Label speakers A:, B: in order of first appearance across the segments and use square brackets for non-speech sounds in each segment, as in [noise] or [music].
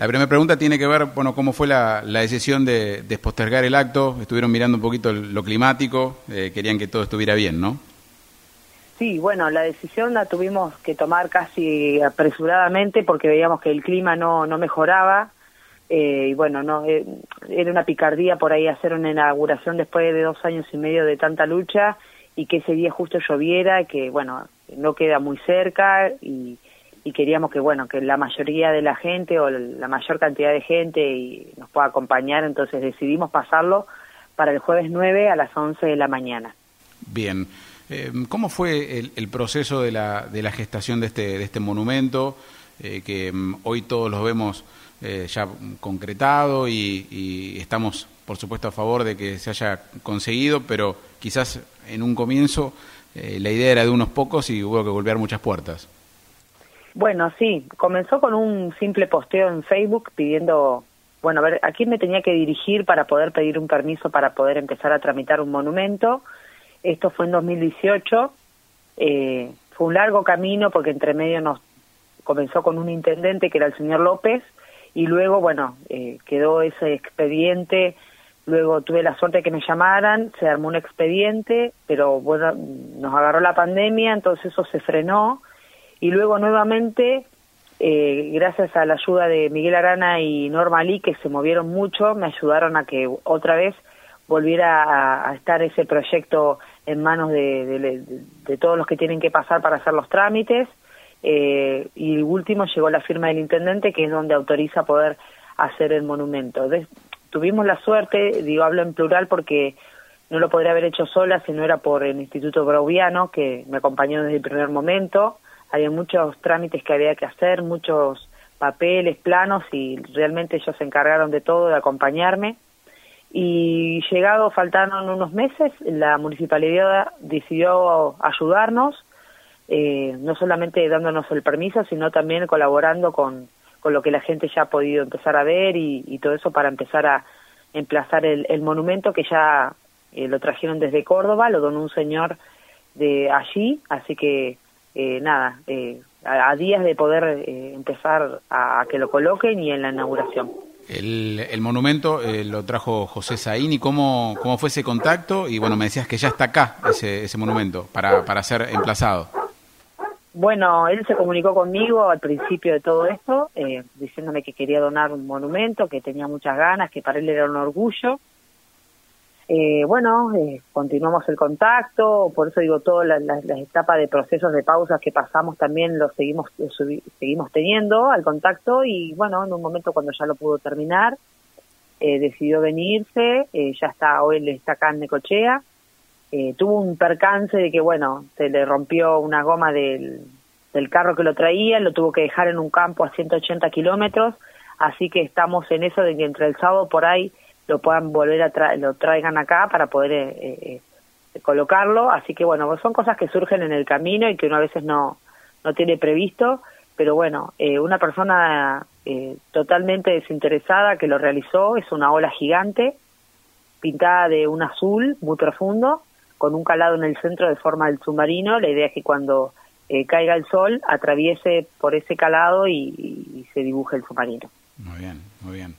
A: La primera pregunta tiene que ver, bueno, cómo fue la, decisión de, de, postergar el acto. Estuvieron mirando un poquito lo climático, eh, querían que todo estuviera bien, ¿no?
B: Sí, bueno, la decisión la tuvimos que tomar casi apresuradamente porque veíamos que el clima no, no mejoraba. Eh, y bueno, no eh, era una picardía por ahí hacer una inauguración después de dos años y medio de tanta lucha y que ese día justo lloviera, que bueno, no queda muy cerca y y queríamos que bueno que la mayoría de la gente o la mayor cantidad de gente y nos pueda acompañar entonces decidimos pasarlo para el jueves 9 a las 11 de la mañana.
A: Bien. Eh, cómo fue el, proceso de la, de la gestación de este de este monumento eh, que mm, hoy todos lo vemos eh, ya concretado y, y estamos por supuesto a favor de que se haya conseguido pero quizás en un comienzo la idea era de unos pocos y hubo que golpear muchas puertas
B: bueno, sí, comenzó con un simple posteo en Facebook pidiendo, bueno, a ver, a quién me tenía que dirigir para poder pedir un permiso para poder empezar a tramitar un monumento. Esto fue en 2018. Eh, fue un largo camino porque entre medio nos comenzó con un intendente que era el señor López y luego, bueno, eh, quedó ese expediente. Luego tuve la suerte de que me llamaran, se armó un expediente, pero bueno, nos agarró la pandemia, entonces eso se frenó y luego nuevamente, eh, gracias a la ayuda de Miguel Arana y Norma Lee, que se movieron mucho, me ayudaron a que otra vez volviera a, estar ese proyecto en manos de, todos los que tienen que pasar para hacer los trámites. Eh, y último llegó la firma del intendente, que es donde autoriza poder hacer el monumento. tuvimos la suerte, digo, hablo en plural porque no lo podría haber hecho sola si no era por el Instituto Brauviano, que me acompañó desde el primer momento había muchos trámites que había que hacer, muchos papeles, planos y realmente ellos se encargaron de todo, de acompañarme. Y llegado, faltaron unos meses, la municipalidad decidió ayudarnos, eh, no solamente dándonos el permiso, sino también colaborando con, con lo que la gente ya ha podido empezar a ver y, todo eso para empezar a emplazar el, el monumento que ya eh, lo trajeron desde Córdoba, lo donó un señor de allí, así que eh, nada, eh, a, días de poder eh, empezar a, que lo coloquen y en la inauguración.
A: El, el monumento lo trajo José Saín y cómo, cómo fue ese contacto y bueno, me decías que ya está acá ese, ese monumento para, para ser emplazado.
B: Bueno, él se comunicó conmigo al principio de todo esto, diciéndome que quería donar un monumento, que tenía muchas ganas, que para él era un orgullo eh, bueno, eh, continuamos el contacto, por eso digo, todas las etapas de procesos de pausas que pasamos también los seguimos, seguimos teniendo al contacto y bueno, en un momento cuando ya lo pudo terminar, eh, decidió venirse, eh, ya está, hoy está acá en Necochea, tuvo un percance de que bueno, se le rompió una goma del, del carro que lo traía, lo tuvo que dejar en un campo a 180 kilómetros, así que estamos en eso de que entre el sábado por ahí lo puedan volver a lo traigan acá para poder eh, eh, colocarlo. Así que bueno, son cosas que surgen en el camino y que uno a veces no, no tiene previsto, pero bueno, eh, una persona totalmente desinteresada que lo realizó es una ola gigante pintada de un azul muy profundo con un calado en el centro de forma del submarino. La idea es que cuando caiga el sol atraviese por ese calado y se dibuje el submarino.
A: Muy bien, muy bien.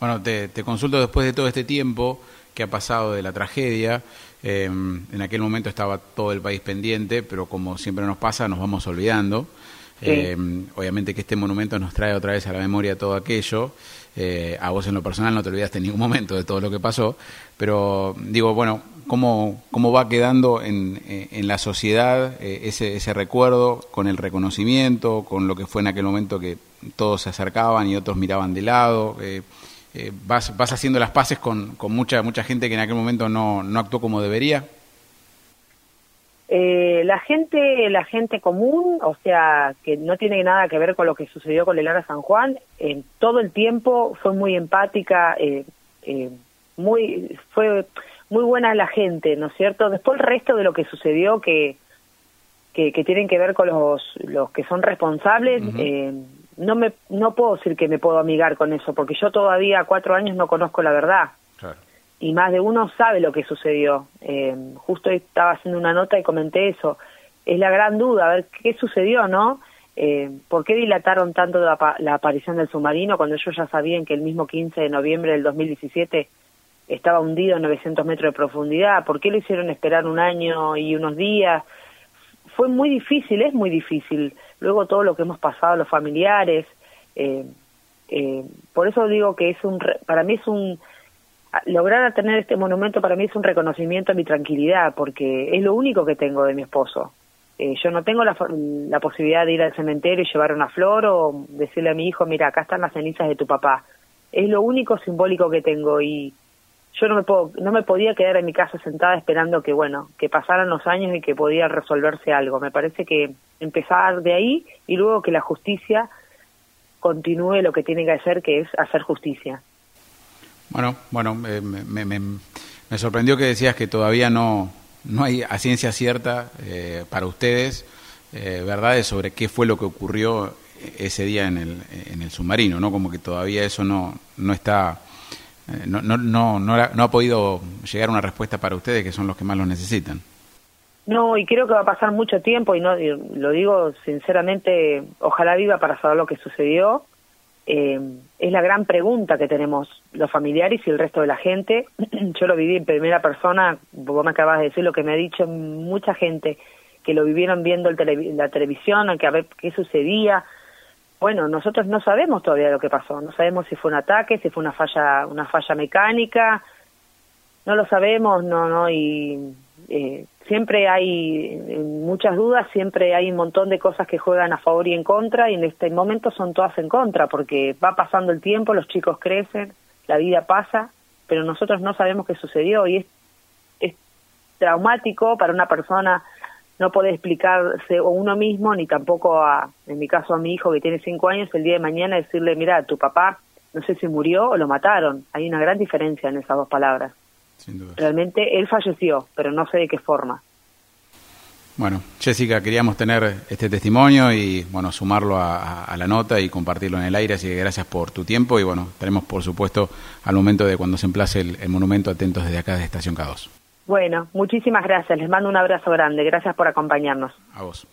A: Bueno, te, consulto después de todo este tiempo que ha pasado de la tragedia. Em, en aquel momento estaba todo el país pendiente, pero como siempre nos pasa, nos vamos olvidando. Em, obviamente que este monumento nos trae otra vez a la memoria todo aquello. Eh, a vos en lo personal no te olvidaste en ningún momento de todo lo que pasó, pero digo, bueno, ¿cómo, cómo va quedando en, en la sociedad eh, ese, ese recuerdo con el reconocimiento, con lo que fue en aquel momento que todos se acercaban y otros miraban de lado? Eh, eh, vas, vas haciendo las paces con, con, mucha, mucha gente que en aquel momento no, no actuó como debería?
B: Eh, la gente, la gente común, o sea, que no tiene nada que ver con lo que sucedió con Lara San Juan, en todo el tiempo fue muy empática, eh, muy, fue muy buena la gente, ¿no es cierto? Después el resto de lo que sucedió que, que, tienen que ver con los, los que son responsables, no me no puedo decir que me puedo amigar con eso porque yo todavía a cuatro años no conozco la verdad y más de uno sabe lo que sucedió eh, justo estaba haciendo una nota y comenté eso es la gran duda a ver qué sucedió no Eh, ¿Por qué dilataron tanto la, la, aparición del submarino cuando ellos ya sabían que el mismo 15 de noviembre del 2017 estaba hundido a 900 metros de profundidad? ¿Por qué lo hicieron esperar un año y unos días? Fue muy difícil, es muy difícil. Luego todo lo que hemos pasado los familiares. Eh, eh, por eso digo que es un, para mí es un, lograr tener este monumento para mí es un reconocimiento a mi tranquilidad, porque es lo único que tengo de mi esposo. Eh, yo no tengo la, la, posibilidad de ir al cementerio y llevar una flor o decirle a mi hijo, mira, acá están las cenizas de tu papá. Es lo único simbólico que tengo y yo no me puedo, no me podía quedar en mi casa sentada esperando que bueno, que pasaran los años y que podía resolverse algo. Me parece que empezar de ahí y luego que la justicia continúe lo que tiene que hacer, que es hacer justicia.
A: Bueno, bueno, me, me, me, sorprendió que decías que todavía no, no hay a ciencia cierta eh, para ustedes eh, verdades sobre qué fue lo que ocurrió ese día en el, en el submarino, ¿no? Como que todavía eso no, no está, eh, no, no, no, no, no ha podido llegar una respuesta para ustedes, que son los que más lo necesitan.
B: No, y creo que va a pasar mucho tiempo, y no lo digo sinceramente, ojalá viva para saber lo que sucedió. Eh, es la gran pregunta que tenemos los familiares y el resto de la gente. [clears throat] Yo lo viví en primera persona, vos me acabas de decir lo que me ha dicho mucha gente que lo vivieron viendo el la televisión, que a ver qué sucedía. Bueno, nosotros no sabemos todavía lo que pasó, no sabemos si fue un ataque, si fue una falla, una falla mecánica, no lo sabemos, no, no, y eh, siempre hay muchas dudas, siempre hay un montón de cosas que juegan a favor y en contra, y en este momento son todas en contra, porque va pasando el tiempo, los chicos crecen, la vida pasa, pero nosotros no sabemos qué sucedió y es, traumático para una persona no puede explicarse o uno mismo, ni tampoco a, en mi caso a mi hijo que tiene cinco años, el día de mañana decirle, mira, tu papá no sé si murió o lo mataron. Hay una gran diferencia en esas dos palabras. Realmente él falleció, pero no sé de qué forma.
A: Bueno, Jessica, queríamos tener este testimonio y bueno, sumarlo a, la nota y compartirlo en el aire, así que gracias por tu tiempo y bueno, estaremos por supuesto al momento de cuando se emplace el, el monumento atentos desde acá de Estación K2.
B: Bueno, muchísimas gracias, les mando un abrazo grande, gracias por acompañarnos.
A: A vos.